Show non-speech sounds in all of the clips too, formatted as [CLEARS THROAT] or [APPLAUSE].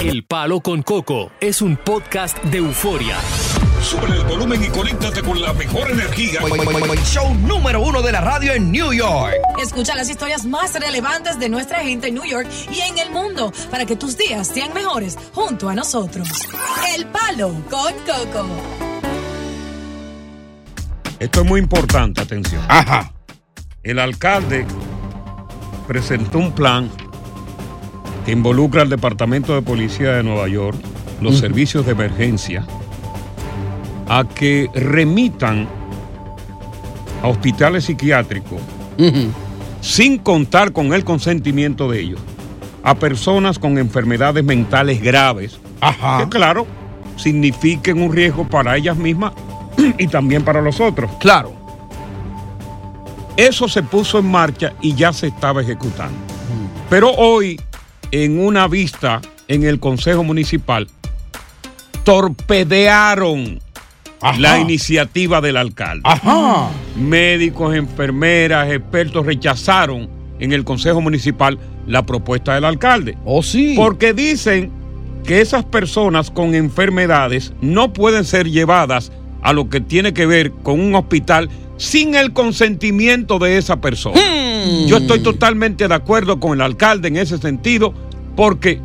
El Palo con Coco es un podcast de euforia. Sube el volumen y conéctate con la mejor energía. Show número uno de la radio en New York. Escucha las historias más relevantes de nuestra gente en New York y en el mundo para que tus días sean mejores junto a nosotros. El Palo con Coco. Esto es muy importante, atención. Ajá. El alcalde presentó un plan que involucra al Departamento de Policía de Nueva York, los servicios de emergencia, a que remitan a hospitales psiquiátricos sin contar con el consentimiento de ellos a personas con enfermedades mentales graves, Ajá. que claro, signifiquen un riesgo para ellas mismas [CLEARS THROAT] y también para los otros. Claro. Eso se puso en marcha y ya se estaba ejecutando. Pero hoy, en una vista en el Consejo Municipal, torpedearon Ajá. la iniciativa del alcalde. Ajá. Médicos, enfermeras, expertos rechazaron en el Consejo Municipal la propuesta del alcalde. Oh, sí. Porque dicen que esas personas con enfermedades no pueden ser llevadas a lo que tiene que ver con un hospital sin el consentimiento de esa persona. Hmm. Yo estoy totalmente de acuerdo con el alcalde en ese sentido, porque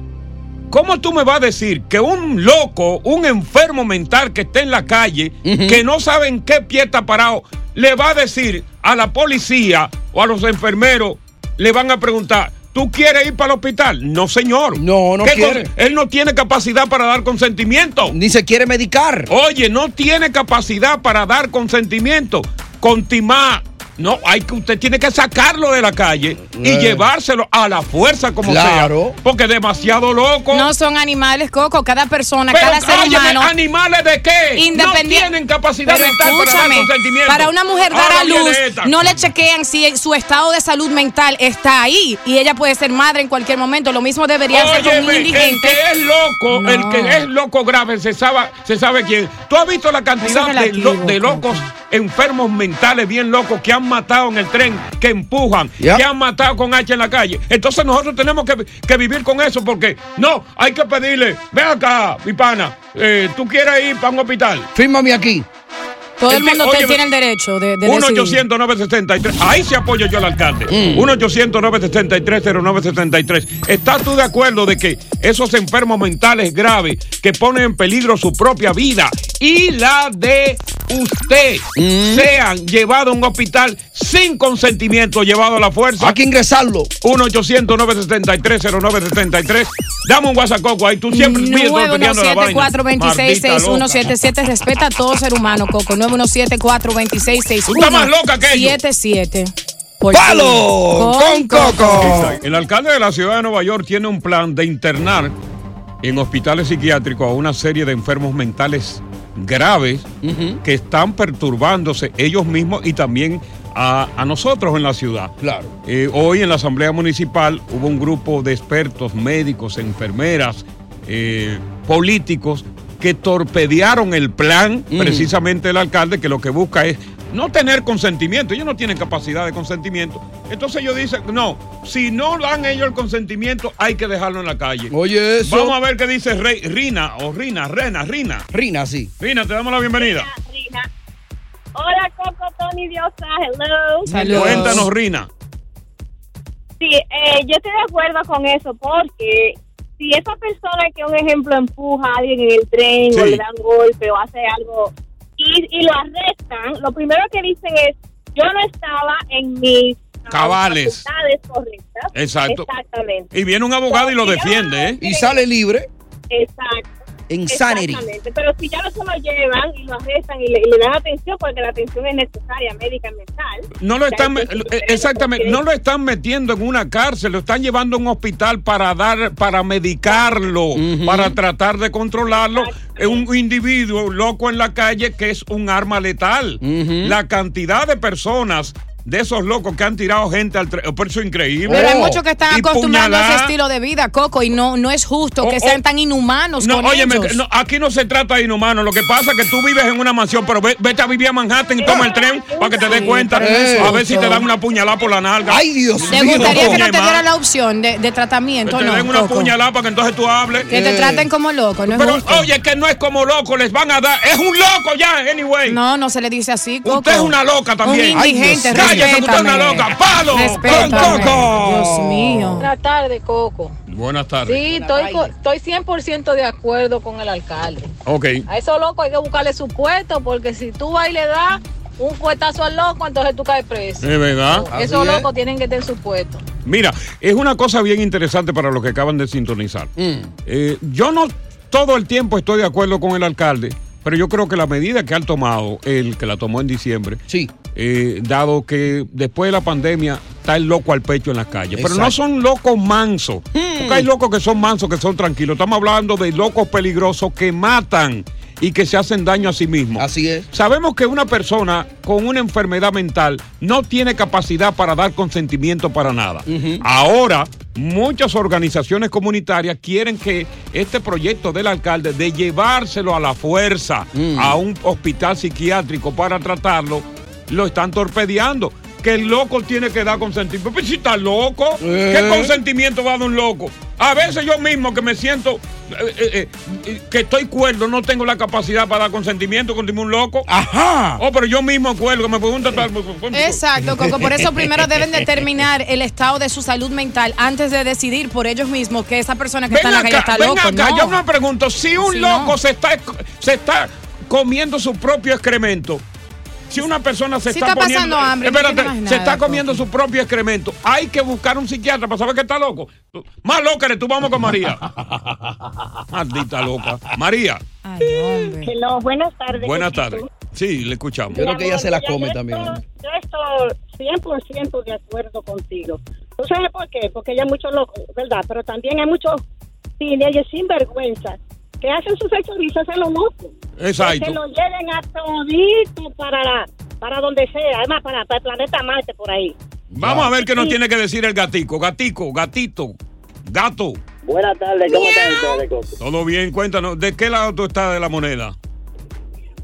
¿cómo tú me vas a decir que un loco, un enfermo mental que esté en la calle, que no sabe en qué pie está parado, le va a decir a la policía o a los enfermeros, le van a preguntar, ¿tú quieres ir para el hospital? No, señor. No, no ¿Qué quiere. Él no tiene capacidad para dar consentimiento. Ni se quiere medicar. Oye, no tiene capacidad para dar consentimiento. Contimá. No, hay que usted tiene que sacarlo de la calle y Eh. llevárselo a la fuerza como Claro. sea. Porque es demasiado loco. No son animales, Coco. Cada persona, Pero, cada ser óyeme, humano. ¿animales de qué? Independiente. No tienen capacidad Pero mental para dar escúchame, consentimiento. para una mujer dar Ahora a luz, no le chequean si su estado de salud mental está ahí y ella puede ser madre en cualquier momento. Lo mismo debería hacer con un Óyeme, el indigente. que es loco, el que es loco grave, se sabe, se sabe quién. ¿Tú has visto la cantidad de, lo- de locos enfermos mentales bien locos que han matado en el tren, que empujan, Ya. que han matado con H en la calle? Entonces nosotros tenemos que, que vivir con eso porque no, hay que pedirle, ven acá, mi pana, eh, tú quieres ir para un hospital. Fírmame aquí. Todo el mundo óyeme, tiene el derecho de, de 1 decidir. 800 973 Ahí se apoyo yo al alcalde. Mm. 1 800 973 0973 ¿Estás tú de acuerdo de que esos enfermos mentales graves que ponen en peligro su propia vida y la de usted Mm. sean llevados a un hospital sin consentimiento, llevados a la fuerza? Hay que ingresarlo. 1 800 973 0973 Dame un WhatsApp, Coco. Ahí tú siempre peleando la vaina. Maldita loca. 917-426-6177. Respeta a todo ser humano, Coco. 917-426-6177. Tú estás más loca que ellos. 77. Por ti. ¡Palo con Coco! El alcalde de la ciudad de Nueva York tiene un plan de internar en hospitales psiquiátricos a una serie de enfermos mentales graves que están perturbándose ellos mismos y también a, a nosotros en la ciudad. Claro. Eh, hoy en la Asamblea Municipal hubo un grupo de expertos, médicos, enfermeras, eh, políticos que torpedearon el plan precisamente del alcalde que lo que busca es no tener consentimiento. Ellos no tienen capacidad de consentimiento. Entonces ellos dicen, no, si no dan ellos el consentimiento, hay que dejarlo en la calle. Oye, eso. Vamos a ver qué dice Rey, Rina o Rina, Rena, Rina. Rina, sí. Rina, te damos la bienvenida. Hola, Coco, Tony, Diosa, hello. Saludos. Cuéntanos, Rina. Sí, eh, yo estoy de acuerdo con eso porque si esa persona que un ejemplo empuja a alguien en el tren o le da un golpe o hace algo y, y lo arrestan, lo primero que dicen es, yo no estaba en mis Cabales. correctas. Exacto. Exactamente. Y viene un abogado y lo defiende, ¿eh? Y sale libre Exacto. En Sanity. Exactamente, pero si ya no se lo llevan y lo arrestan y le, y le dan atención, porque la atención es necesaria, médica y mental. No lo están, eh, exactamente, no lo están metiendo en una cárcel, lo están llevando a un hospital para dar, para medicarlo, para tratar de controlarlo. Es un individuo loco en la calle que es un arma letal. La cantidad de personas de esos locos que han tirado gente al tren, por eso es increíble. Pero hay muchos que están acostumbrados a ese estilo de vida, Coco, y no, no es justo que Oh, sean oh. tan inhumanos No, con óyeme, ellos. no, aquí no se trata de inhumano. Lo que pasa es que tú vives en una mansión, pero ve- vete a vivir a Manhattan y toma el tren para que te des cuenta. es a ver si te dan una puñalada por la nalga. Ay, Dios ¿Te mío. gustaría que no te ma. la opción de, de Que tratamiento te no, den una Coco? puñalada para que entonces tú hables. Que te Eh. traten como loco, no es Pero justo. oye, que no es como loco, les van a dar. Es un loco ya, anyway. No, no se le dice así, Coco. Usted es una loca también. Un Ay, indigente, Dios. Cállese, que usted es una loca. ¡Palo! Respétame. ¡Con Coco! Dios mío. Buenas tardes, Coco. Buenas tardes. Sí, estoy, estoy 100% de acuerdo con el alcalde. Ok. A esos locos hay que buscarle su puesto, porque si tú vas y le das un fuetazo al loco, entonces tú caes preso. Es verdad. Esos locos tienen que tener su puesto. Mira, es una cosa bien interesante para los que acaban de sintonizar. Eh, yo no todo el tiempo estoy de acuerdo con el alcalde, pero yo creo que la medida que han tomado, el que la tomó en diciembre, Sí. Eh, dado que después de la pandemia está el loco al pecho en las calles. Pero no son locos mansos. Porque hay locos que son mansos, que son tranquilos. Estamos hablando de locos peligrosos que matan y que se hacen daño a sí mismos. Así es. Sabemos que una persona con una enfermedad mental no tiene capacidad para dar consentimiento para nada. Ahora, muchas organizaciones comunitarias quieren que este proyecto del alcalde de llevárselo a la fuerza a un hospital psiquiátrico para tratarlo, lo están torpedeando. Que el loco tiene que dar consentimiento. Pero si está loco, Eh. ¿qué consentimiento va a dar un loco? A veces yo mismo que me siento eh, eh, eh, que estoy cuerdo, no tengo la capacidad para dar consentimiento con un loco. Ajá. Oh, pero yo mismo cuelgo, me pregunta tal. Exacto, Coco. Por eso primero deben determinar el estado de su salud mental antes de decidir por ellos mismos que esa persona que Ven está en la calle está ven loco. acá, no. yo me pregunto, si un loco no. se, está, se está comiendo su propio excremento, si una persona se está, está pasando poniendo, hambre, espérate, tiene más se está comiendo su propio excremento, hay que buscar un psiquiatra para saber que está loco. Más loca eres tú, vamos con María. [LAUGHS] Maldita loca. María, Ay. Hello, buenas tardes. buenas tardes. Sí, le escuchamos. Yo creo que ella se la come yo también. estoy- Yo estoy 100% de acuerdo contigo. ¿Tú sabes por qué? Porque hay muchos locos, ¿verdad? Pero también hay muchos teenagers sinvergüenza que hacen sus fechorizas a los locos. Exacto. Que lo lleven a todito para, la- para donde sea. Además, para, para el planeta Marte, por ahí. Vamos a ver qué nos tiene que decir el gatico. Gatico, gatito, gato. Buenas tardes, ¿cómo están ustedes? Todo bien, cuéntanos, ¿de qué lado tú estás de la moneda?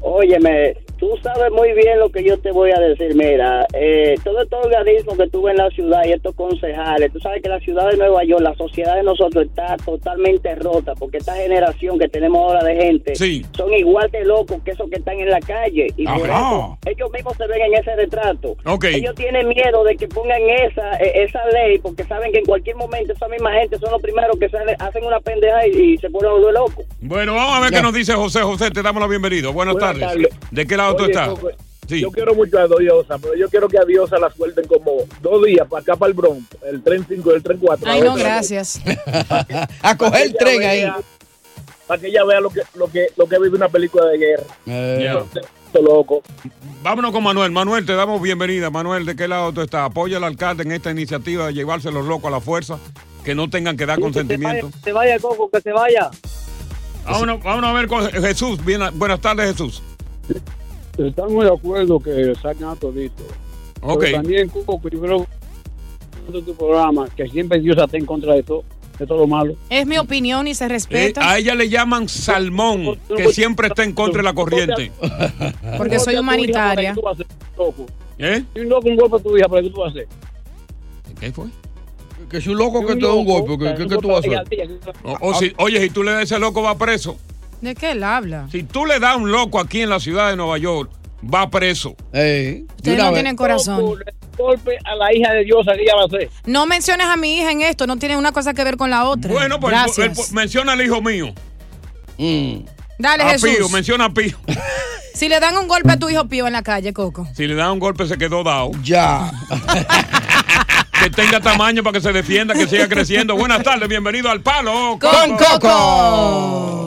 Óyeme, tú sabes muy bien lo que yo te voy a decir. Mira, eh, todo este organismo que tuve en la ciudad y estos concejales, tú sabes que la ciudad de Nueva York, la sociedad de nosotros está totalmente rota porque esta generación que tenemos ahora de gente Sí. son igual de locos que esos que están en la calle. Y por Ajá. eso ellos mismos se ven en ese retrato. Ok. Ellos tienen miedo de que pongan esa eh, esa ley porque saben que en cualquier momento esa misma gente son los primeros que sale- hacen una pendeja y, y se ponen a volver locos. Bueno, vamos a ver Ya. qué nos dice José. José, te damos la bienvenida. Buenas, Buenas tardes. tardes. ¿De qué lado tú Oye, estás? Coco, Sí. Yo quiero mucho a Diosa, pero yo quiero que a Diosa la suelten como dos días para acá, para el Bronx, el tren 5 y el tren 4. Ay, no, gracias. [LAUGHS] A coger el tren ahí. Para que ella vea lo que, lo que, lo que vive una película de guerra. Eh. Esto loco. Vámonos con Manuel. Manuel, te damos bienvenida. Manuel, ¿de qué lado tú estás? Apoya al alcalde en esta iniciativa de llevarse los locos a la fuerza, que no tengan que dar consentimiento. se vaya, Coco, que se vaya. Vámonos, vámonos a ver con Jesús. Bien- buenas tardes, Jesús. Estamos de acuerdo que saquen a todito. Ok. Pero también, Coco, yo creo que tu programa, que siempre Dios está en contra de todo. de todo malo. Es mi opinión y se Eh, respeta. a ella le llaman salmón, que siempre está en contra de la corriente. [LAUGHS] Porque soy humanitaria. ¿Eh? Si un loco un golpe a tu hija, ¿pero qué tú vas a hacer? ¿Qué fue? Que si un loco que te da un golpe, ¿qué, qué, qué tú vas a hacer? O, o si- oye, si tú le das a ese loco, va preso. ¿De qué él habla? Si tú le das a un loco aquí en la ciudad de Nueva York, va preso. Ustedes no tienen corazón. Golpe a la hija de Dios, ¿qué ella va a hacer? No menciones a mi hija en esto, no tiene una cosa que ver con la otra. Bueno, pues Gracias. el- el- menciona al hijo mío. Dale, a Jesús. Pío, menciona a Pío. [LAUGHS] Si le dan un golpe a tu hijo Pío en la calle, Coco. Si le da un golpe, se quedó dado. Ya. [LAUGHS] que tenga tamaño para que se defienda, que siga creciendo. Buenas tardes, bienvenido al Palo Con Coco.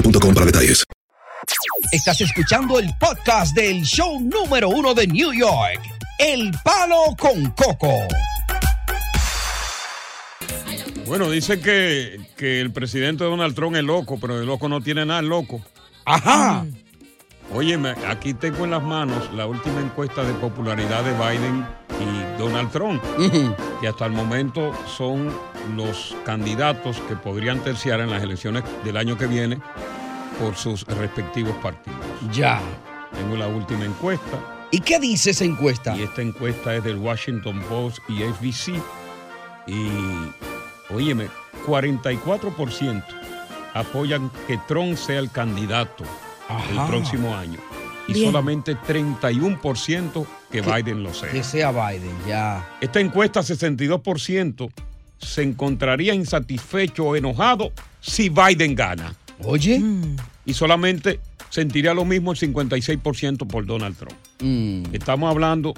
boostmobile.com para detalles. Estás escuchando el podcast del show número uno de New York, El Palo con Coco. Bueno, dicen que, que el presidente Donald Trump es loco, pero de loco no tiene nada, el loco. Ajá. Óyeme, aquí tengo en las manos la última encuesta de popularidad de Biden y Donald Trump, que hasta el momento son los candidatos que podrían terciar en las elecciones del año que viene por sus respectivos partidos. Ya. Tengo la última encuesta. ¿Y qué dice esa encuesta? Y esta encuesta es del Washington Post y FBC. Y, óyeme, 44% apoyan que Trump sea el candidato el próximo año. Y Bien. solamente 31% que Que- Biden lo sea. Que sea Biden, ya. Esta encuesta, 62%, se encontraría insatisfecho o enojado si Biden gana. Oye. Y solamente sentiría lo mismo el 56% por Donald Trump. Mm. Estamos hablando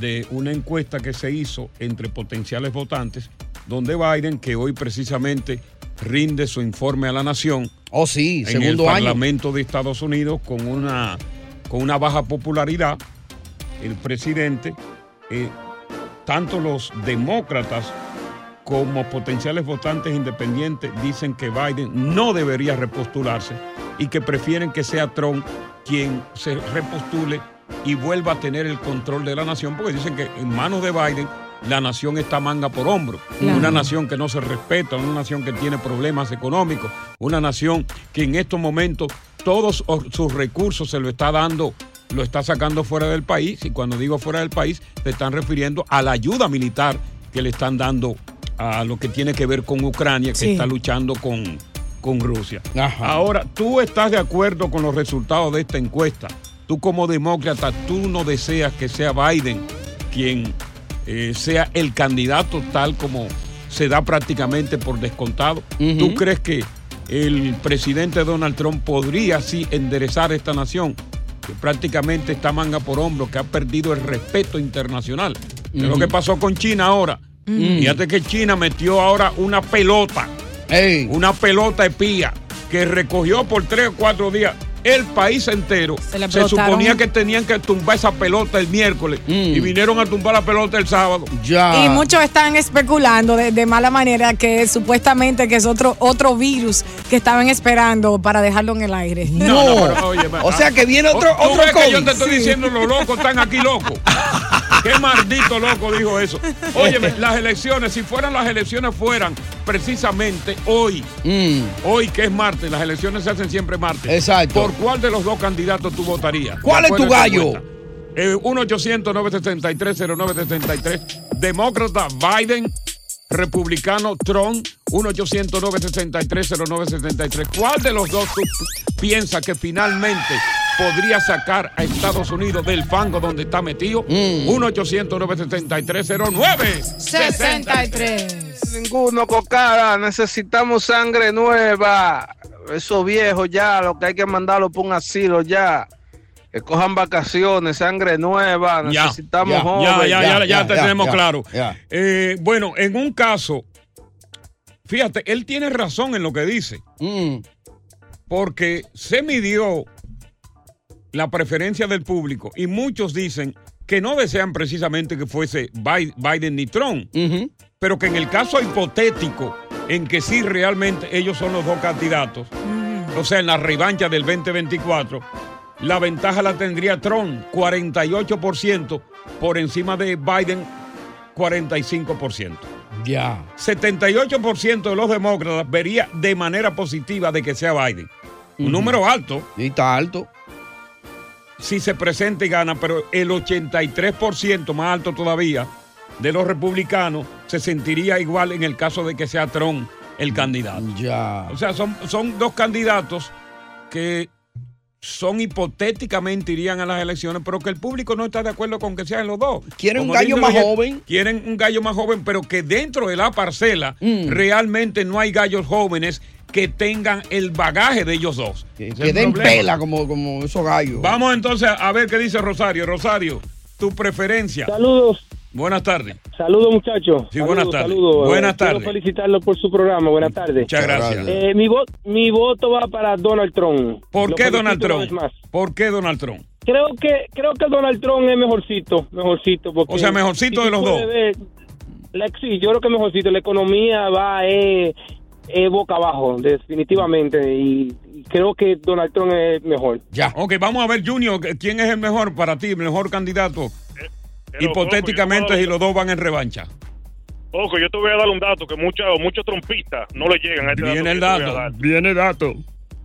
de una encuesta que se hizo entre potenciales votantes, donde Biden, que hoy precisamente rinde su informe a la nación. Oh, sí, en segundo el año. Parlamento de Estados Unidos con una, con una baja popularidad, el presidente, eh, tanto los demócratas como potenciales votantes independientes dicen que Biden no debería repostularse y que prefieren que sea Trump quien se repostule y vuelva a tener el control de la nación, porque dicen que en manos de Biden la nación está manga por hombro. Claro. Una nación que no se respeta, una nación que tiene problemas económicos, una nación que en estos momentos todos sus recursos se lo está dando, lo está sacando fuera del país. Y cuando digo fuera del país, se están refiriendo a la ayuda militar que le están dando a lo que tiene que ver con Ucrania, que Sí. está luchando con, con Rusia. Ahora, ¿tú estás de acuerdo con los resultados de esta encuesta? Tú como demócrata, tú no deseas que sea Biden quien eh, sea el candidato tal como se da prácticamente por descontado. ¿Tú crees que el presidente Donald Trump podría así enderezar esta nación? Que prácticamente está manga por hombro, que ha perdido el respeto internacional. ¿Qué es lo que pasó con China ahora? Mm. Fíjate que China metió ahora una pelota, una pelota espía, que recogió por tres o cuatro días el país entero. Se, suponía que tenían que tumbar esa pelota el miércoles y vinieron a tumbar la pelota el sábado. Ya. Y muchos están especulando de, de mala manera que supuestamente que es otro, otro virus que estaban esperando para dejarlo en el aire. No, no, pero, oye, O sea que viene otro- ¿tú otro ves que yo COVID. te estoy Sí. diciendo los locos están aquí locos. [LAUGHS] Qué maldito loco dijo eso. Óyeme, las elecciones, si fueran las elecciones, fueran precisamente hoy. Hoy que es martes, las elecciones se hacen siempre martes. Mm. Exacto. ¿Por cuál de los dos candidatos tú votarías? ¿Cuál es tu gallo? Eh, 1-800-963-0963. Demócrata Biden. Republicano Trump. 1-800-963-0963. ¿Cuál de los dos tú piensas que finalmente podría sacar a Estados Unidos del fango donde está metido? Mm. 1-800-963-0963. Ninguno, Cocara. Necesitamos sangre nueva. Esos viejos ya, lo que hay que mandarlo por un asilo ya. Que cojan vacaciones, sangre nueva. Ya, Necesitamos ya, jóvenes. ya, ya, ya, ya te tenemos claro. ya. Eh, bueno, en un caso, fíjate, él tiene razón en lo que dice. Mm. Porque se midió la preferencia del público y muchos dicen que no desean precisamente que fuese Bi- Biden ni Trump, pero que en el caso hipotético en que sí realmente ellos son los dos candidatos, o sea, en la revancha del 2024, la ventaja la tendría Trump, 48% por encima de Biden, 45%. Ya. 78% de los demócratas vería de manera positiva de que sea Biden. Un número alto. Y está alto. Si se presenta y gana, pero el 83%, más alto todavía, de los republicanos se sentiría igual en el caso de que sea Trump el candidato. Ya. O sea, son, son dos candidatos que son hipotéticamente irían a las elecciones, pero que el público no está de acuerdo con que sean los dos. Quieren un gallo más joven. Quieren un gallo más joven, pero que dentro de la parcela Mm. realmente no hay gallos jóvenes que tengan el bagaje de ellos dos. Que, es den problema. pela como, como esos gallos. Vamos entonces a ver qué dice Rosario. Rosario, tu preferencia. Saludos. Buenas tardes. Saludos, muchachos. Sí, buenas tardes. saludos. Buenas Eh, quiero tardes. felicitarlo por su programa. Buenas tardes. Muchas gracias. Eh, mi, vo- mi voto va para Donald Trump. ¿Por Lo qué Donald una vez Trump? más. ¿Por qué Donald Trump? Creo que creo que Donald Trump es mejorcito, mejorcito. Porque O sea, mejorcito si de los dos. ver, la- sí, yo creo que mejorcito. La economía va eh, eh, boca abajo, definitivamente. Y, y creo que Donald Trump es mejor. Ya. Ok, vamos a ver, Junior, ¿quién es el mejor para ti, el mejor candidato? Hipotéticamente, si los dos van en revancha. Ojo, yo te voy a dar un dato que muchos muchos trompistas no le llegan a este Viene el dato. Viene el dato.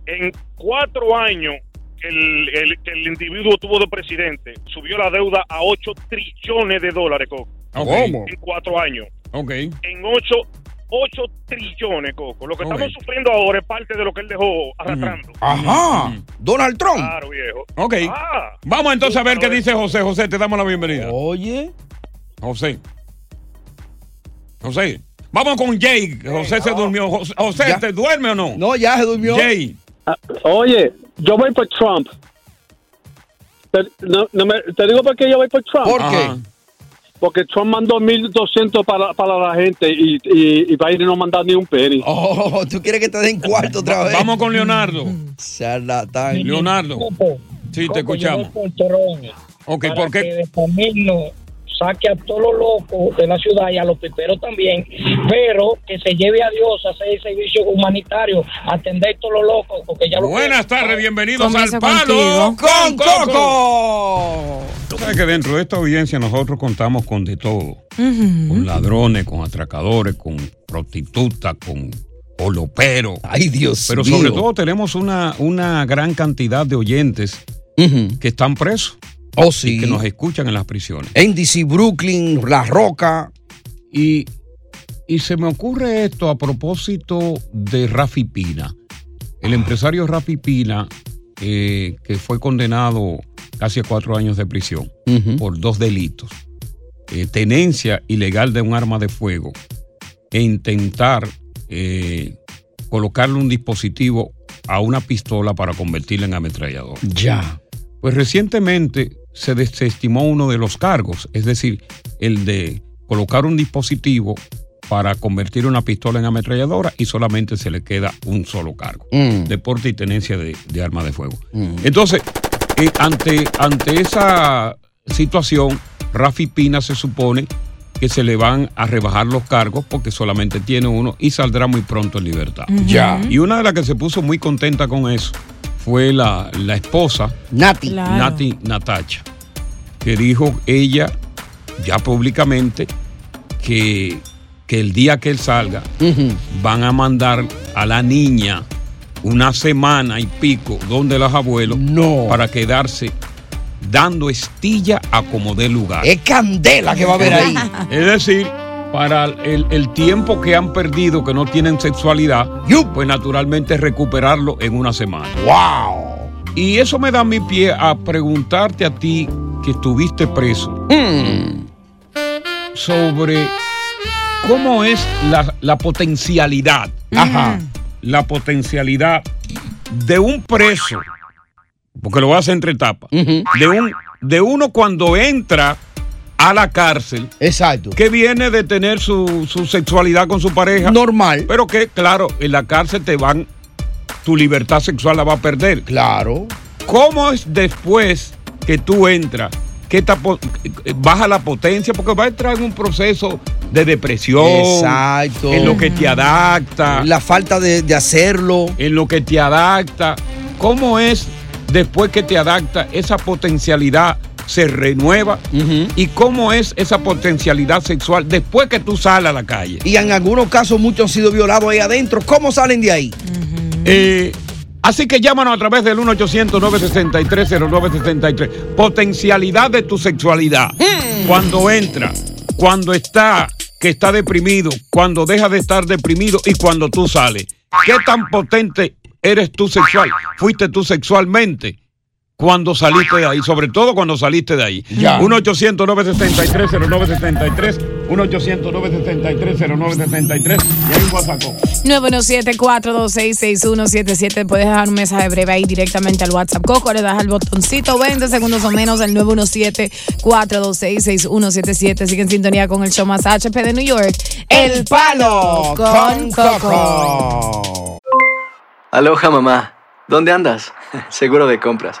En cuatro años que el, el- que el individuo tuvo de presidente, subió la deuda a 8 trillones de dólares, Coco. Ok. En cuatro años. Ok. En 8, 8 trillones, Coco. Lo que estamos sufriendo ahora es parte de lo que él dejó arrastrando. Ajá. Donald Trump. Claro, viejo. Ok. Ah. Vamos entonces a ver qué dice José. José, te damos la bienvenida. Oye. José. José. Vamos con Jay. José se durmió. José, José, ¿te duerme o no? No, ya se durmió. Jay. Oye, yo voy por Trump. Te, no, no me- te digo por qué yo voy por Trump. ¿Por qué? Porque Trump mandó 1.200 para, para la gente y, y, y Biden no mandó ni un penny. Oh, tú quieres que te den cuarto otra vez. Vamos con Leonardo. Charlatán. Leonardo. Sí, te escuchamos. Ok, ¿por qué? Saque a todos los locos de la ciudad y a los piperos también, pero que se lleve a Dios a hacer el servicio humanitario, atender a todos los locos, porque ya lo Buenas tardes, bienvenidos Comienza al Palo con Coco. Tú sabes que dentro de esta audiencia nosotros contamos con de todo. Con ladrones, con atracadores, con prostitutas, con oloperos. Ay, Dios Pero mío. sobre todo tenemos una, una gran cantidad de oyentes que están presos. Oh, sí. Y que nos escuchan en las prisiones. En DC, Brooklyn, La Roca. Y, y se me ocurre esto a propósito de Rafi Pina. El empresario Rafi Pina, eh, que fue condenado casi a cuatro años de prisión por dos delitos. Eh, tenencia ilegal de un arma de fuego e intentar eh, colocarle un dispositivo a una pistola para convertirla en ametrallador. Ya. Pues recientemente se desestimó uno de los cargos, es decir, el de colocar un dispositivo para convertir una pistola en ametralladora y solamente se le queda un solo cargo, Mm. deporte y tenencia de, de arma de fuego. Mm. Entonces, eh, ante, ante esa situación, Rafi Pina se supone que se le van a rebajar los cargos porque solamente tiene uno y saldrá muy pronto en libertad. Ya. Y una de las que se puso muy contenta con eso fue la, la esposa Nati. Nati Natacha, que dijo ella ya públicamente que, que el día que él salga van a mandar a la niña una semana y pico donde los abuelos para quedarse dando estilla a como dé lugar. Es candela que va a haber ahí. Es decir, para el, el tiempo que han perdido, que no tienen sexualidad, pues naturalmente recuperarlo en una semana. ¡Wow! Y eso me da mi pie a preguntarte a ti que estuviste preso sobre cómo es la, la potencialidad. Ajá. La potencialidad de un preso, porque lo voy a hacer entre etapas, de, un, de uno cuando entra a la cárcel. Exacto. Que viene de tener su, su sexualidad con su pareja. Normal. Pero que, claro, en la cárcel te van, tu libertad sexual la va a perder. Claro. ¿Cómo es después que tú entras? que po- baja la potencia porque va a entrar en un proceso de depresión. Exacto. En lo que te adapta. La falta de, de hacerlo. En lo que te adapta. ¿Cómo es después que te adapta esa potencialidad se renueva? ¿Y cómo es esa potencialidad sexual después que tú sales a la calle? Y en algunos casos muchos han sido violados ahí adentro. ¿Cómo salen de ahí? Eh, así que llámanos a través del 1-800-963-0963. Potencialidad de tu sexualidad. Cuando entra, cuando está, que está deprimido, cuando deja de estar deprimido y cuando tú sales. ¿Qué tan potente eres tú sexual? ¿Fuiste tú sexualmente? Cuando saliste de ahí, sobre todo cuando saliste de ahí. Ya. 1-800-963-0963, 1-800-963-0963, y hay un WhatsApp. 917-426-6177. Puedes dejar un mensaje breve ahí directamente al WhatsApp Coco. Le das al botoncito 20 segundos o menos al 917-426-6177. Sigue en sintonía con el show más HP de New York. El Palo con Coco. Aloha mamá, ¿dónde andas? [LAUGHS] Seguro de compras.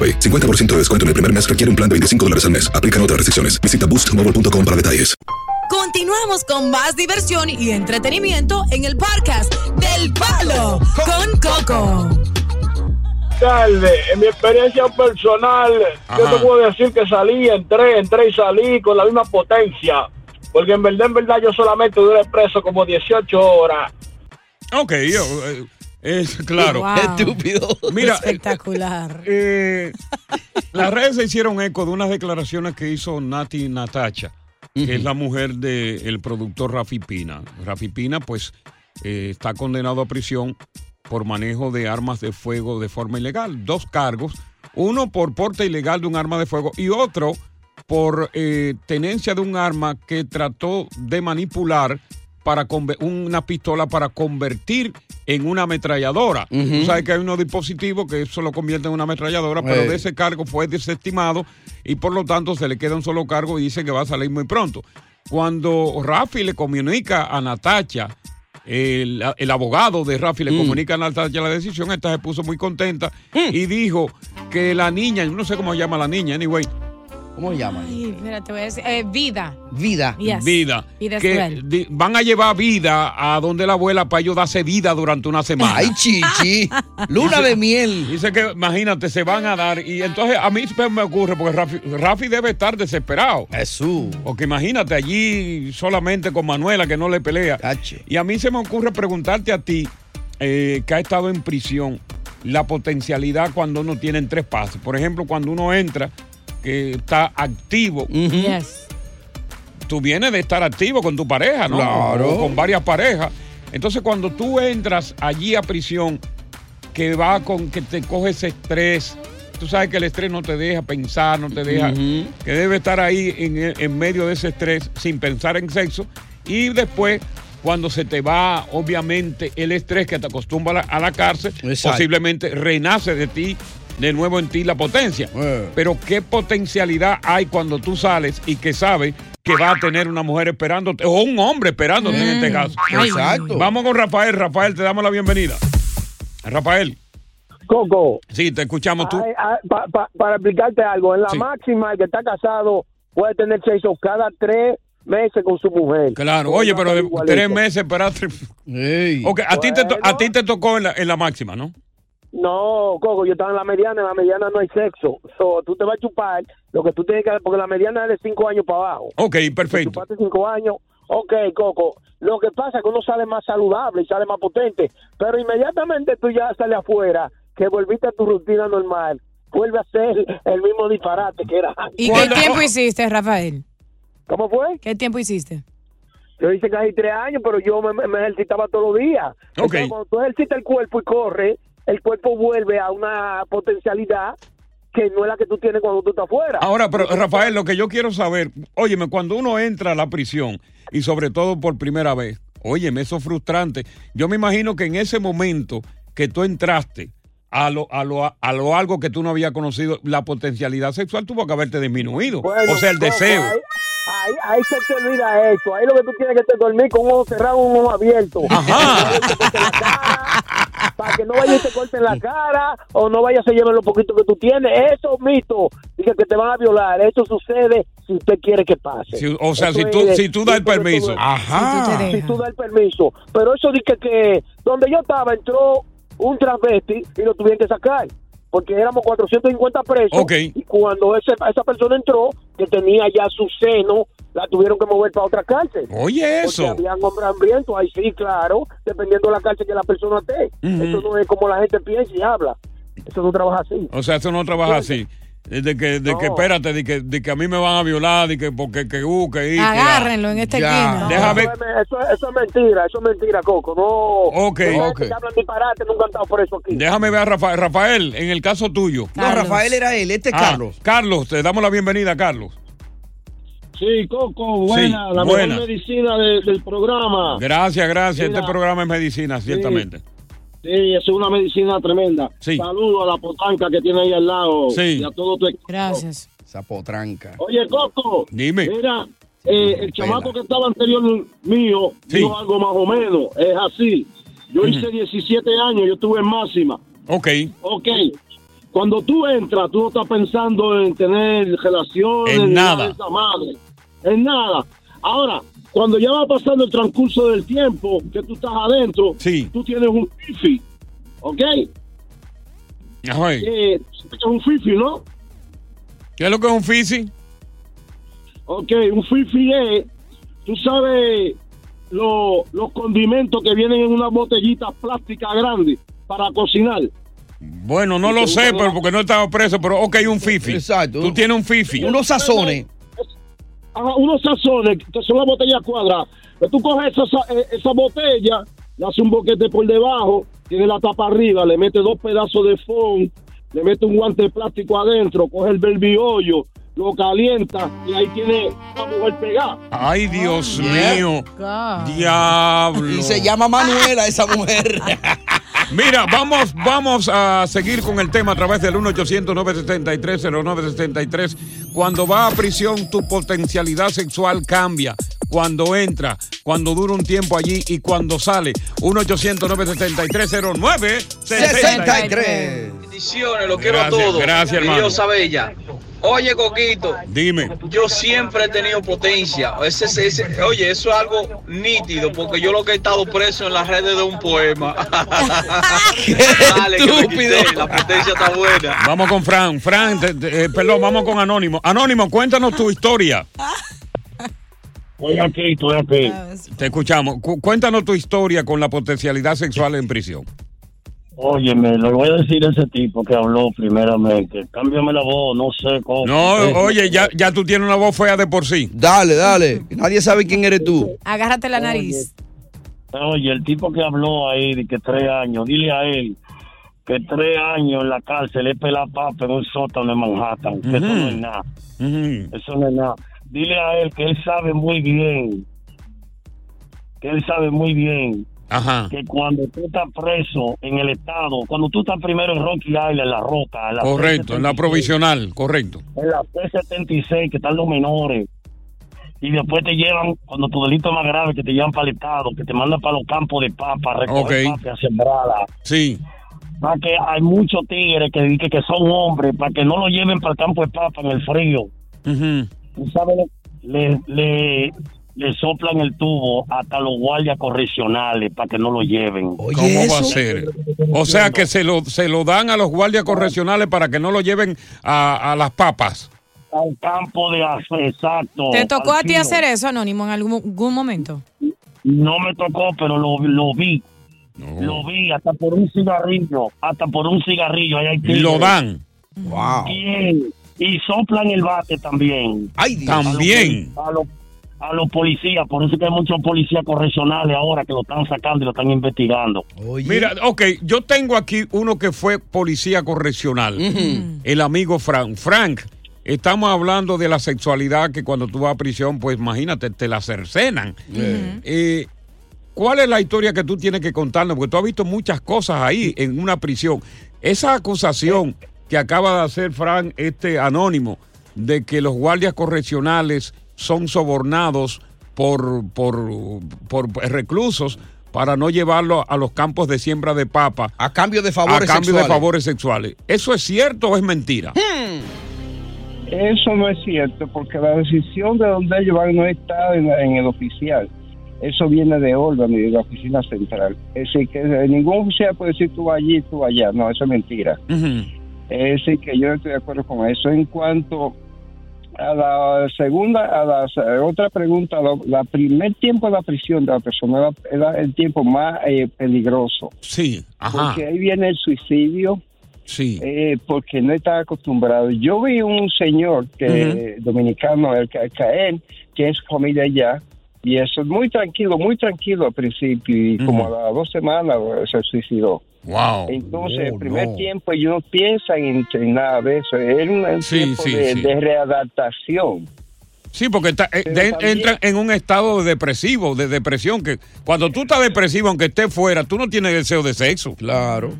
AroPay. 50% de descuento en el primer mes requiere un plan de 25 dólares al mes. Aplican otras restricciones. Visita boostmobile.com para detalles. Continuamos con más diversión y entretenimiento en el podcast del Palo con Coco. Alcalde, en mi experiencia personal, yo te puedo decir que salí, entré, entré y salí con la misma potencia. Porque en verdad, en verdad, yo solamente duré preso como 18 horas. Ok, yo, eh, es claro. Wow. Estúpido. Mira, [LAUGHS] Espectacular. Eh, las redes se hicieron eco de unas declaraciones que hizo Nati Natacha, que es la mujer del productor Rafi Pina. Rafi Pina, pues, eh, está condenado a prisión por manejo de armas de fuego de forma ilegal. Dos cargos, uno por porte ilegal de un arma de fuego y otro por eh, tenencia de un arma que trató de manipular para una pistola para convertir en una ametralladora. Tú sabes que hay unos dispositivos que eso lo convierte en una ametralladora, pero Eh. de ese cargo fue desestimado y por lo tanto se le queda un solo cargo y dice que va a salir muy pronto. Cuando Rafi le comunica a Natacha, el, el abogado de Rafi le comunica a Natacha la decisión, esta se puso muy contenta y dijo que la niña, yo no sé cómo llama la niña, anyway, ¿Cómo se llama? Ay, mira, te voy a decir. eh, vida. Vida. Yes. Vida. Vida es que di- van a llevar vida a donde la abuela para ellos darse vida durante una semana. Ay, chichi. [LAUGHS] Luna Dice- de miel. Dice que, imagínate, se van a dar. Y entonces a mí me ocurre, porque Rafi, Rafi debe estar desesperado. Jesús. Porque imagínate, allí solamente con Manuela que no le pelea. Y a mí se me ocurre preguntarte a ti, eh, que ha estado en prisión, la potencialidad cuando uno tiene en tres pasos. Por ejemplo, cuando uno entra, que está activo. Yes. Tú vienes de estar activo con tu pareja, ¿no? Claro. O con varias parejas. Entonces, cuando tú entras allí a prisión, que va con que te coge ese estrés. Tú sabes que el estrés no te deja pensar, no te deja. Que debe estar ahí en, en medio de ese estrés sin pensar en sexo. Y después, cuando se te va, obviamente, el estrés que te acostumbra a la, a la cárcel, Exacto. posiblemente renace de ti, de nuevo en ti la potencia. Eh. Pero qué potencialidad hay cuando tú sales y que sabes que va a tener una mujer esperándote, o un hombre esperándote en este caso. Ay, Exacto. Vamos con Rafael. Rafael, te damos la bienvenida. Rafael. Coco. Sí, te escuchamos tú. Ay, ay, pa- pa- para explicarte algo, en la Sí. máxima el que está casado puede tener sexo cada tres meses con su mujer. Claro, oye, pero de tres meses esperaste. Ok, a ti, te a ti te tocó en la, en la máxima, ¿no? No, Coco, yo estaba en la mediana, en la mediana no hay sexo. So, tú te vas a chupar lo que tú tienes que hacer, porque la mediana es de cinco años para abajo. Ok, perfecto. chupaste cinco años. Ok, Coco. Lo que pasa es que uno sale más saludable y sale más potente. Pero inmediatamente tú ya sales afuera, que volviste a tu rutina normal, vuelve a ser el mismo disparate que era antes. ¿Y qué tiempo hiciste, Rafael? ¿Cómo fue? ¿Qué tiempo hiciste? Yo hice casi tres años, pero yo me, me ejercitaba todos los días. Entonces, cuando tú ejercitas el cuerpo y corres, el cuerpo vuelve a una potencialidad que no es la que tú tienes cuando tú estás afuera. Ahora, pero Rafael, lo que yo quiero saber, óyeme, cuando uno entra a la prisión y sobre todo por primera vez, óyeme, eso es frustrante. Yo me imagino que en ese momento que tú entraste a lo, a lo, a lo algo que tú no habías conocido, la potencialidad sexual tuvo que haberte disminuido. Bueno, o sea, el deseo. Ahí, ahí, ahí se te olvida eso. Ahí lo que tú tienes que te dormir con un ojo cerrado, un ojo abierto. [LAUGHS] Para que no vaya y te corten la cara o no vaya a se lleven lo poquito que tú tienes. Eso es mito. Dice que te van a violar. Eso sucede si usted quiere que pase. Si- o sea, Eso si tú, es- si tú das el permiso. Ajá. Si tú das el permiso. Pero eso dice que donde yo estaba entró un transvesti y lo tuvieron que sacar. Porque éramos 450 presos. Ok. Y cuando ese, esa persona entró, que tenía ya su seno, la tuvieron que mover para otra cárcel. Oye, eso. Porque habían hombres hambrientos. Ahí sí, claro. Dependiendo de la cárcel que la persona esté. Ujú. Eso no es como la gente piensa y habla. Eso no trabaja así. O sea, eso no trabaja así. De que, de que espérate, de que, de que a mí me van a violar, de que porque que uh, que y, que. Agárrenlo en esta Ya. esquina. Eso, es, eso mentira, eso es mentira, Coco. No. Ok. no Ok. que hablan disparate, nunca han estado por eso aquí. Déjame ver a Rafael. Rafael, en el caso tuyo. No, Rafael era él, este es Ah, Carlos. Carlos, te damos la bienvenida, Carlos. Sí, Coco, buena, Sí, la buena. mejor medicina de- del programa. Gracias, gracias. Mira. este programa es medicina, ciertamente. Sí, es una medicina tremenda. Sí. Saludo a la potranca que tiene ahí al lado Sí. y a todo tu equipo. Gracias. Esa potranca. Oye, Coco. Dime. Mira, eh, el chamaco que estaba anterior mío Sí. dijo algo más o menos. Es así. Yo hice 17 años, yo estuve en máxima. Ok. Ok. Cuando tú entras, tú no estás pensando en tener relaciones. En nada. de esa madre. En nada. Ahora, cuando ya va pasando el transcurso del tiempo que tú estás adentro, tú tienes un fifi. ¿Ok? Ajá. Eh, es un fifi, ¿no? ¿Qué es lo que es un fisi? Ok, un fifi es, tú sabes, lo- los condimentos que vienen en una botellita plástica grande para cocinar. Bueno, no lo sé, pero porque no estaba preso, pero ok, un fifi. Exacto. Tú tienes un fifi. Unos sazones. Ajá, unos sazones que son las botellas cuadradas. Que tú coges esa, eh, esa botella, le haces un boquete por debajo, tiene la tapa arriba, le metes dos pedazos de foam, le metes un guante plástico adentro, coge el berbiollo, lo calienta y ahí tiene una mujer pegada. Ay, Dios Yeah. mío. Diablo. Y se llama Manuela esa mujer. [LAUGHS] Mira, vamos, vamos a seguir con el tema a través del 1-800-973-0973. Cuando va a prisión, tu potencialidad sexual cambia. Cuando entra, cuando dura un tiempo allí y cuando sale. 1-800-973-0973. Bendiciones, lo quiero Gracias, a todos. gracias, hermano. diosa bella. Oye, Coquito. Dime. Yo siempre he tenido potencia. Ese, ese- ese- oye, eso es algo nítido, porque yo lo que he estado preso en las redes de un poema. [LAUGHS] Dale, que me quité, La potencia está buena. Vamos con Fran. Fran, te- te- eh, perdón, vamos con Anónimo. Anónimo, cuéntanos tu historia. Estoy aquí, estoy aquí. Te escuchamos. Cu- cuéntanos tu historia con la potencialidad sexual en prisión. Óyeme, le voy a decir a ese tipo que habló primeramente. Cámbiame la voz, no sé cómo. No, Eh, oye, ya, ya tú tienes una voz fea de por sí. Dale, dale. Nadie sabe quién eres tú. Agárrate la nariz. Oye, el tipo que habló ahí de que tres años, dile a él que tres años en la cárcel es pelar papa en un sótano en Manhattan. que Eso no es nada. Eso no es nada. Dile a él que él sabe muy bien, que él sabe muy bien Ajá. que cuando tú estás preso en el estado, cuando tú estás primero en Rocky Island, en la Roca, en la Correcto, en la P76, provisional, correcto. en la P76, que están los menores, y después te llevan, cuando tu delito es más grave, que te llevan para el estado, que te mandan para los campos de papa, a recoger Ok. papa a sembrarla. Sí. Para que hay muchos tigres que, que, que son hombres, para que no lo lleven para el campo de papa en el frío. Tú sabes, le, le, le soplan el tubo hasta los guardias correccionales para que no lo lleven. ¿Cómo va a ser? O sea que se lo, se lo dan a los guardias correccionales para que no lo lleven a, a las papas. Al campo de exacto. ¿Te tocó a ti hacer eso, Anónimo, en algún, algún momento? No me tocó, pero lo, lo vi. Lo vi hasta por un cigarrillo, hasta por un cigarrillo. Ahí hay Y lo dan. Wow. Bien. Y soplan el bate también. Ay, También. A los a los policías, por eso que hay muchos policías correccionales ahora que lo están sacando y lo están investigando. Mira, ok, yo tengo aquí uno que fue policía correccional, el amigo Frank. Frank, estamos hablando de la sexualidad que cuando tú vas a prisión, pues imagínate, te la cercenan. Eh, ¿Cuál es la historia que tú tienes que contarnos? Porque tú has visto muchas cosas ahí en una prisión. Esa acusación que acaba de hacer Frank, este anónimo, de que los guardias correccionales son sobornados por, por, por reclusos para no llevarlo a los campos de siembra de papa. A cambio de favores A cambio de sexuales. favores sexuales. ¿Eso es cierto o es mentira? Eso no es cierto, porque la decisión de donde ellos van no está en, en el oficial. Eso viene de orden y de la oficina central. Es decir, que ningún oficial puede decir tú vas allí, tú vas allá. No, eso es mentira. Es decir, que yo no estoy de acuerdo con eso. En cuanto a la segunda, a la otra pregunta, la, primer tiempo de la prisión de la persona era, el tiempo más eh, peligroso. Sí, ajá. Porque ahí viene el suicidio. Sí. Eh, porque no está acostumbrado. Yo vi un señor que dominicano, el ca- caer, que es familia allá, y eso muy tranquilo, muy tranquilo al principio, y como a las dos semanas eh, se suicidó. Wow. Entonces, Oh, el primer no. tiempo ellos no piensan en, en nada de eso, es un, Sí, tiempo sí, de, sí. de readaptación. Sí, porque está- eh, de- también- entra en un estado depresivo, de depresión, que cuando tú estás depresivo, aunque estés fuera, tú no tienes deseo de sexo. Claro.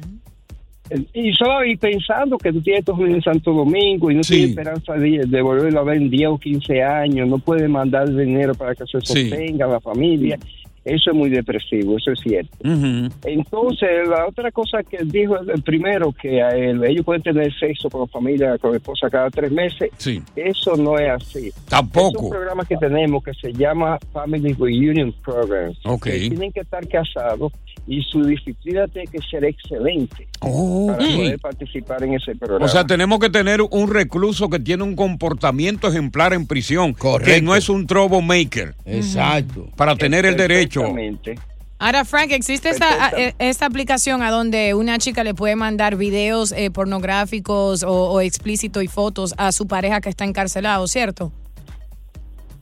Y solo y pensando que tú tienes tu en Santo Domingo y no Sí. tienes esperanza de, de volverlo a ver en 10 o 15 años, no puedes mandar dinero para que se Sí. sostenga la familia, eso es muy depresivo, eso es cierto. Entonces, la otra cosa que dijo el, primero, que a él- ellos pueden tener sexo con la familia, con la esposa cada tres meses, Sí. eso no es así. Tampoco. Es un programa que tenemos que se llama Family Reunion Program. Que tienen que estar casados y su disciplina tiene que ser excelente Oh, para poder participar en ese programa. O sea, tenemos que tener un recluso que tiene un comportamiento ejemplar en prisión, que Correcto. no es un troublemaker. Exacto. Para tener el derecho. Exactamente. Ahora, Frank, ¿existe esta, eh, esta aplicación a donde una chica le puede mandar videos eh, pornográficos o, o explícitos y fotos a su pareja que está encarcelado, cierto?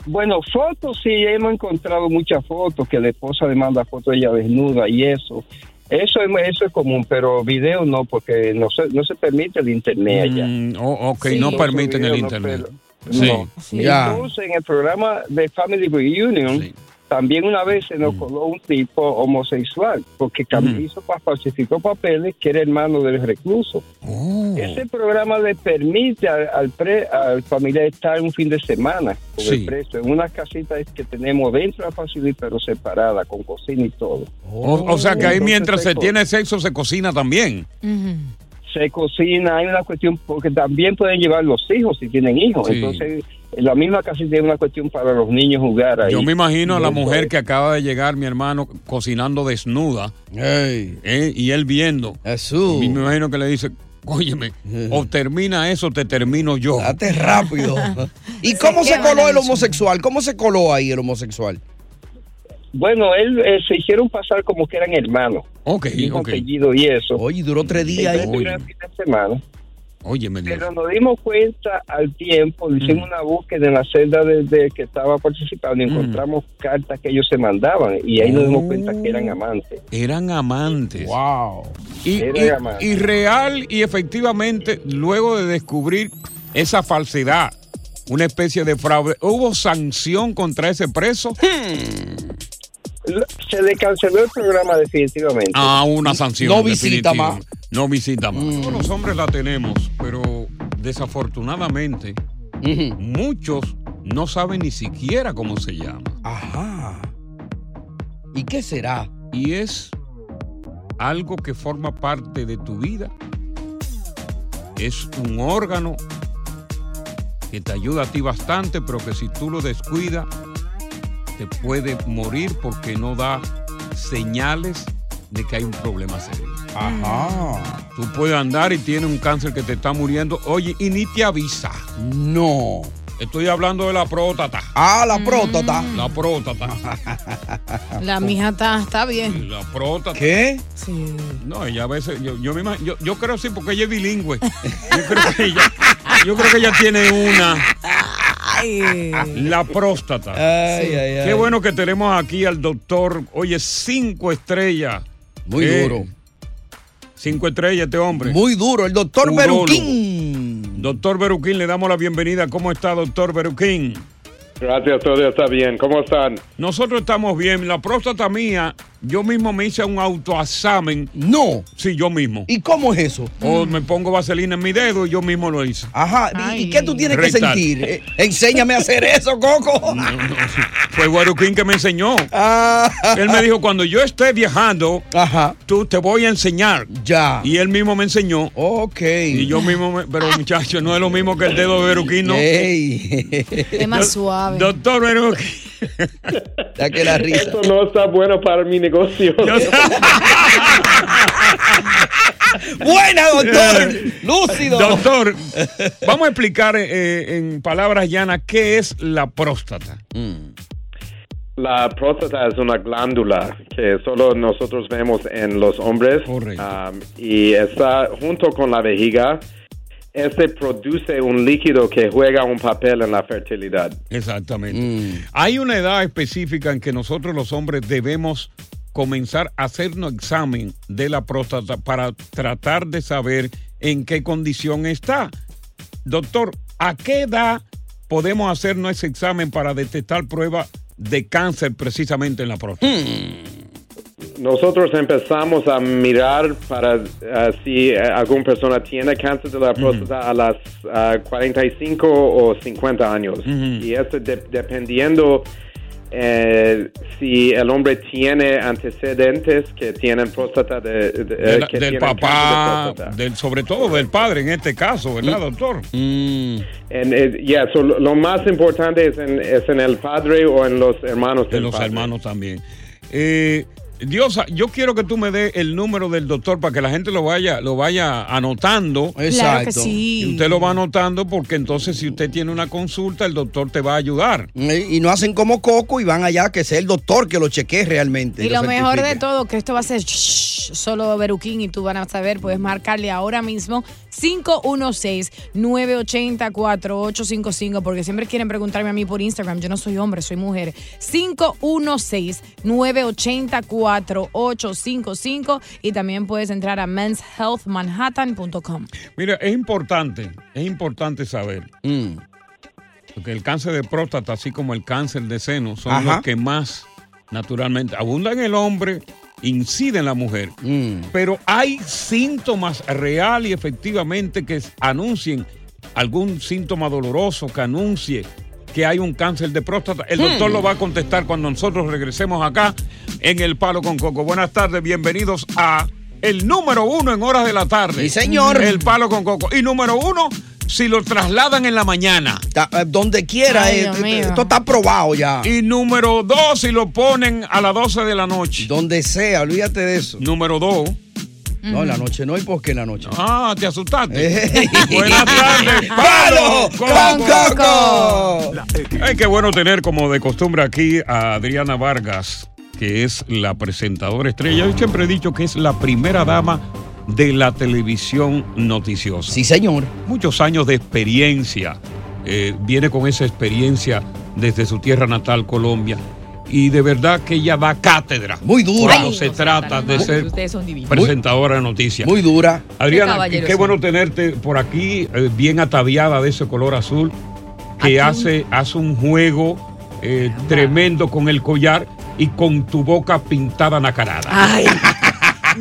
Bueno, fotos sí, hemos encontrado muchas fotos que la esposa le manda fotos de ella desnuda y eso. Eso es, eso es común, pero video no, porque no se, no se permite el internet allá. Mm, oh, ok, Sí, no no, permiten el no, internet. pero- Sí. no. Entonces, en el programa de Family Reunion, también una vez se nos coló un tipo homosexual, porque cam- hizo, pa- falsificó papeles que era hermano del recluso. Ese programa le permite al, al, pre- al familiar estar un fin de semana con Sí. el preso en unas casitas que tenemos dentro de la facilidad, pero separada, con cocina y todo. O, o sea que ahí Entonces, mientras se tiene sexo se cocina también. Se cocina, hay una cuestión, porque también pueden llevar los hijos si tienen hijos. Sí. Entonces, la misma casa tiene una cuestión para los niños jugar ahí. Yo me imagino a la mujer que acaba de llegar, mi hermano, cocinando desnuda. ¿eh? Y él viendo. Jesús. Y me imagino que le dice, óyeme, [LAUGHS] o termina eso, te termino yo. Date rápido. [LAUGHS] ¿Y cómo se coló el homosexual? ¿Cómo se coló ahí el homosexual? Bueno, él eh, se hicieron pasar como que eran hermanos. Ok, ok. apellido y eso. Oye, duró tres días. Entonces, duró el fin de semana. Dios. Pero nos dimos cuenta al tiempo, Mm. hicimos una búsqueda en la celda desde que estaba participando y Mm. encontramos cartas que ellos se mandaban y ahí nos dimos cuenta que eran amantes. Eran amantes. Wow. Y, Eran y- amantes. y real y efectivamente, luego de descubrir esa falsedad, una especie de fraude, ¿hubo sanción contra ese preso? Se le canceló el programa definitivamente. Ah, una sanción. No visita definitiva. más. No visita más. Todos los hombres la tenemos, pero desafortunadamente muchos no saben ni siquiera cómo se llama. Ajá. ¿Y qué será? Y es algo que forma parte de tu vida. Es un órgano que te ayuda a ti bastante, pero que si tú lo descuidas, te puede morir porque no da señales de que hay un problema serio. Ajá. Tú puedes andar y tienes un cáncer que te está muriendo, oye, y ni te avisa. No. Estoy hablando de la próstata. Ah, la próstata. La próstata. [LAUGHS] La mija está, está bien. La próstata. ¿Qué? Sí. No, ella a veces, yo, yo, me imag- yo, yo creo sí, porque ella es bilingüe. Yo creo que ella, yo creo que ella tiene una. La próstata. Ay, ay, ay. Qué bueno que tenemos aquí al doctor, oye, cinco estrellas. Muy Eh, duro. Cinco estrellas este hombre. Muy duro, el doctor Urólogo. Beruquín. Doctor Beruquín, le damos la bienvenida. ¿Cómo está, doctor Beruquín? Gracias, todo está bien. ¿Cómo están? Nosotros estamos bien. La próstata mía, yo mismo me hice un autoexamen. No. Sí, yo mismo. ¿Y cómo es eso? O me pongo vaselina en mi dedo y yo mismo lo hice. Ajá. ¿Y, y qué tú tienes que sentir? Eh, enséñame a hacer eso, Coco. Fue Beruquín que me enseñó. Ah. Él me dijo, cuando yo esté viajando, tú te voy a enseñar. Ya. Y él mismo me enseñó. Ok. Y yo mismo, me- pero muchacho, no es lo mismo que el dedo de Beruquín, ¿no? Es más suave. Doctor Beruquín. Ya que la risa. Esto no está bueno para mi negocio. Buena, [LAUGHS] doctor. Lúcido. Doctor, vamos a explicar eh, en palabras llanas qué es la próstata. La próstata es una glándula que solo nosotros vemos en los hombres. Um, y está junto con la vejiga. Este produce un líquido que juega un papel en la fertilidad. Exactamente. Hay una edad específica en que nosotros los hombres debemos comenzar a hacernos examen de la próstata para tratar de saber en qué condición está. Doctor, ¿a qué edad podemos hacernos ese examen para detectar pruebas de cáncer precisamente en la próstata? Nosotros empezamos a mirar para uh, si uh, alguna persona tiene cáncer de la próstata a las uh, 45 o 50 años. Y esto de- dependiendo eh, si el hombre tiene antecedentes que tienen próstata de, de- De la- que del de papá, del, sobre todo del padre en este caso, ¿verdad, doctor? And, eh, yeah, so lo, lo más importante es en, es en el padre o en los hermanos de los padre. hermanos también. Eh, Diosa, yo quiero que tú me des el número del doctor para que la gente lo vaya, lo vaya anotando. Claro que sí. Y usted lo va anotando porque entonces si usted tiene una consulta, el doctor te va a ayudar. Y y no hacen como Coco y van allá que sea el doctor que lo chequee realmente. Y lo mejor de todo, que esto va a ser shh, solo Beruquín y tú van a saber, puedes marcarle ahora mismo 516-980-4855 porque siempre quieren preguntarme a mí por Instagram, yo no soy hombre, soy mujer. 516-980-4855 y también puedes entrar a menshealthmanhattan.com. Mira, es importante, es importante saber. Porque el cáncer de próstata, así como el cáncer de seno, son Ajá. los que más naturalmente abundan en el hombre, incide en la mujer. Pero hay síntomas real y efectivamente que anuncien algún síntoma doloroso que anuncie que hay un cáncer de próstata. El doctor Hmm. lo va a contestar cuando nosotros regresemos acá en El Palo con Coco. Buenas tardes, bienvenidos a el número uno en horas de la tarde. Sí, señor. El palo con coco. Y número uno, si lo trasladan en la mañana. eh, donde quiera, Ay, eh, Dios eh, mío. esto está aprobado ya. Y número dos, si lo ponen a las 12 de la noche. Donde sea, olvídate de eso. Número dos. No, en la noche no, ¿y por qué en la noche? Ah, te asustaste. [LAUGHS] Buenas tardes. [LAUGHS] ¡Palo con Coco! Ay, qué bueno tener como de costumbre aquí a Adriana Vargas, que es la presentadora estrella. Yo siempre he dicho que es la primera dama de la televisión noticiosa. Sí, señor. Muchos años de experiencia. eh, viene con esa experiencia desde su tierra natal, Colombia. Y de verdad que ella da cátedra. Muy dura. Cuando se trata de ser presentadora de noticias. Muy dura. Adriana, Qué bueno tenerte por aquí, eh, bien ataviada de ese color azul, que hace, hace un juego eh, tremendo con el collar y con tu boca pintada nacarada. Ay. [LAUGHS]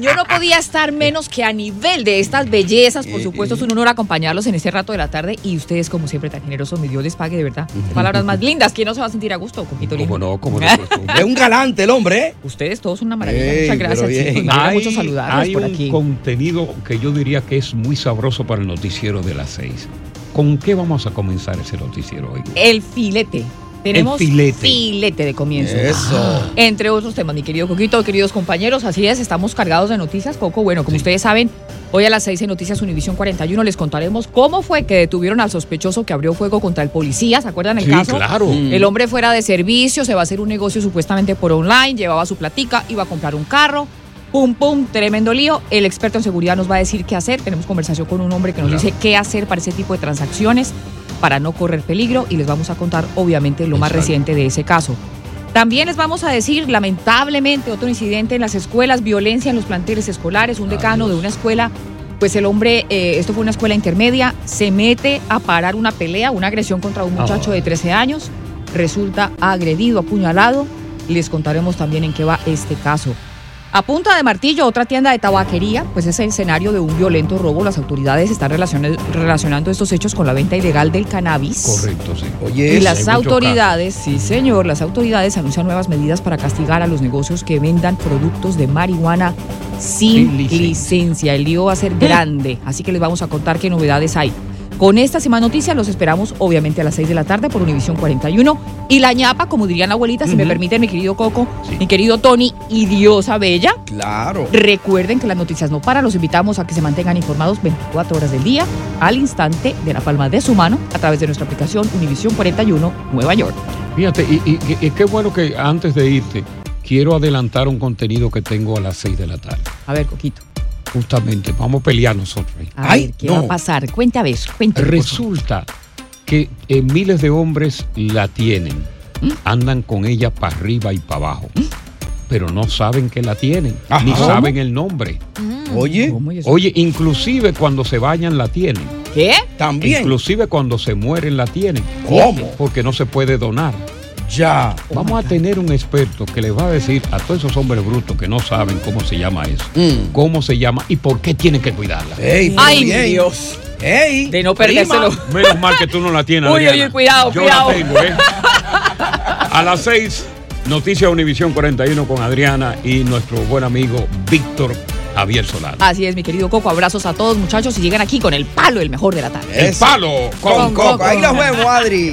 Yo no podía estar menos que a nivel de estas bellezas. Por supuesto, es un honor acompañarlos en este rato de la tarde. Y ustedes, como siempre, tan generosos, mi Dios les pague de verdad. Palabras más lindas. ¿Quién no se va a sentir a gusto, Coquito lindo? Como no, como no. [LAUGHS] Es un galante el hombre, ¿eh? Ustedes todos son una maravilla. Ey, Muchas gracias, chicos. Me alegra mucho saludarlos hay por un aquí. contenido que yo diría que es muy sabroso para el noticiero de las seis. ¿Con qué vamos a comenzar ese noticiero hoy? El filete. Tenemos filete. filete de comienzo. Eso. Entre otros temas, mi querido Coquito, queridos compañeros, así es, estamos cargados de noticias, Coco. Bueno, como ustedes saben, hoy a las 6 en Noticias Univisión 41 les contaremos cómo fue que detuvieron al sospechoso que abrió fuego contra el policía. ¿Se acuerdan el Sí, caso? claro. Mm. El hombre fuera de servicio, se va a hacer un negocio supuestamente por online, llevaba su platica, iba a comprar un carro. Pum, pum, tremendo lío. El experto en seguridad nos va a decir qué hacer. Tenemos conversación con un hombre que nos Claro. dice qué hacer para ese tipo de transacciones para no correr peligro y les vamos a contar obviamente lo más reciente de ese caso. También les vamos a decir, lamentablemente, otro incidente en las escuelas, violencia en los planteles escolares, un decano de una escuela, pues el hombre, eh, esto fue una escuela intermedia, se mete a parar una pelea, una agresión contra un muchacho Ah. de 13 años, resulta agredido, apuñalado, les contaremos también en qué va este caso. A punta de martillo, otra tienda de tabaquería, pues es el escenario de un violento robo. Las autoridades están relaciona- relacionando estos hechos con la venta ilegal del cannabis. Correcto, sí. Oye, Y las autoridades, sí señor, las autoridades anuncian nuevas medidas para castigar a los negocios que vendan productos de marihuana sin Sin licencia. licencia. El lío va a ser grande, así que les vamos a contar qué novedades hay. Con estas y más noticias los esperamos obviamente a las 6 de la tarde por Univisión 41. Y la ñapa, como dirían la abuelita, si me permiten, mi querido Coco, mi querido Tony y Diosa Bella. Claro. Recuerden que las noticias no paran, los invitamos a que se mantengan informados 24 horas del día, al instante, de la palma de su mano, a través de nuestra aplicación Univisión 41 Nueva York. Fíjate, y, y- y- y qué bueno que antes de irte, quiero adelantar un contenido que tengo a las 6 de la tarde. A ver, Coquito. Justamente, vamos a pelear nosotros ahí. A ver, ¿qué va a pasar? Cuente a ver, cuente. Resulta que eh, miles de hombres la tienen, ¿Mm? andan con ella para arriba y para abajo, pero no saben que la tienen, Ajá. ni ¿Cómo? saben el nombre. Oye. Oye, inclusive cuando se bañan la tienen. ¿Qué? También. Inclusive cuando se mueren la tienen. ¿Cómo? Porque no se puede donar. Ya. Vamos a tener un experto que le va a decir a todos esos hombres brutos que no saben cómo se llama eso, Mm. cómo se llama y por qué tienen que cuidarla. Ey, Ay, bien. Dios. Ey, De no perdérselo. Menos mal que tú no la tienes. Uy, Adriana. uy, cuidado, Yo cuidado. la tengo, ¿eh? A las 6, Noticias Univisión 41 con Adriana y nuestro buen amigo Víctor Javier Solano. Así es, mi querido Coco. Abrazos a todos, muchachos, y llegan aquí con el palo, el mejor de la tarde. El palo Con Coco. Ahí nos vemos, Adri.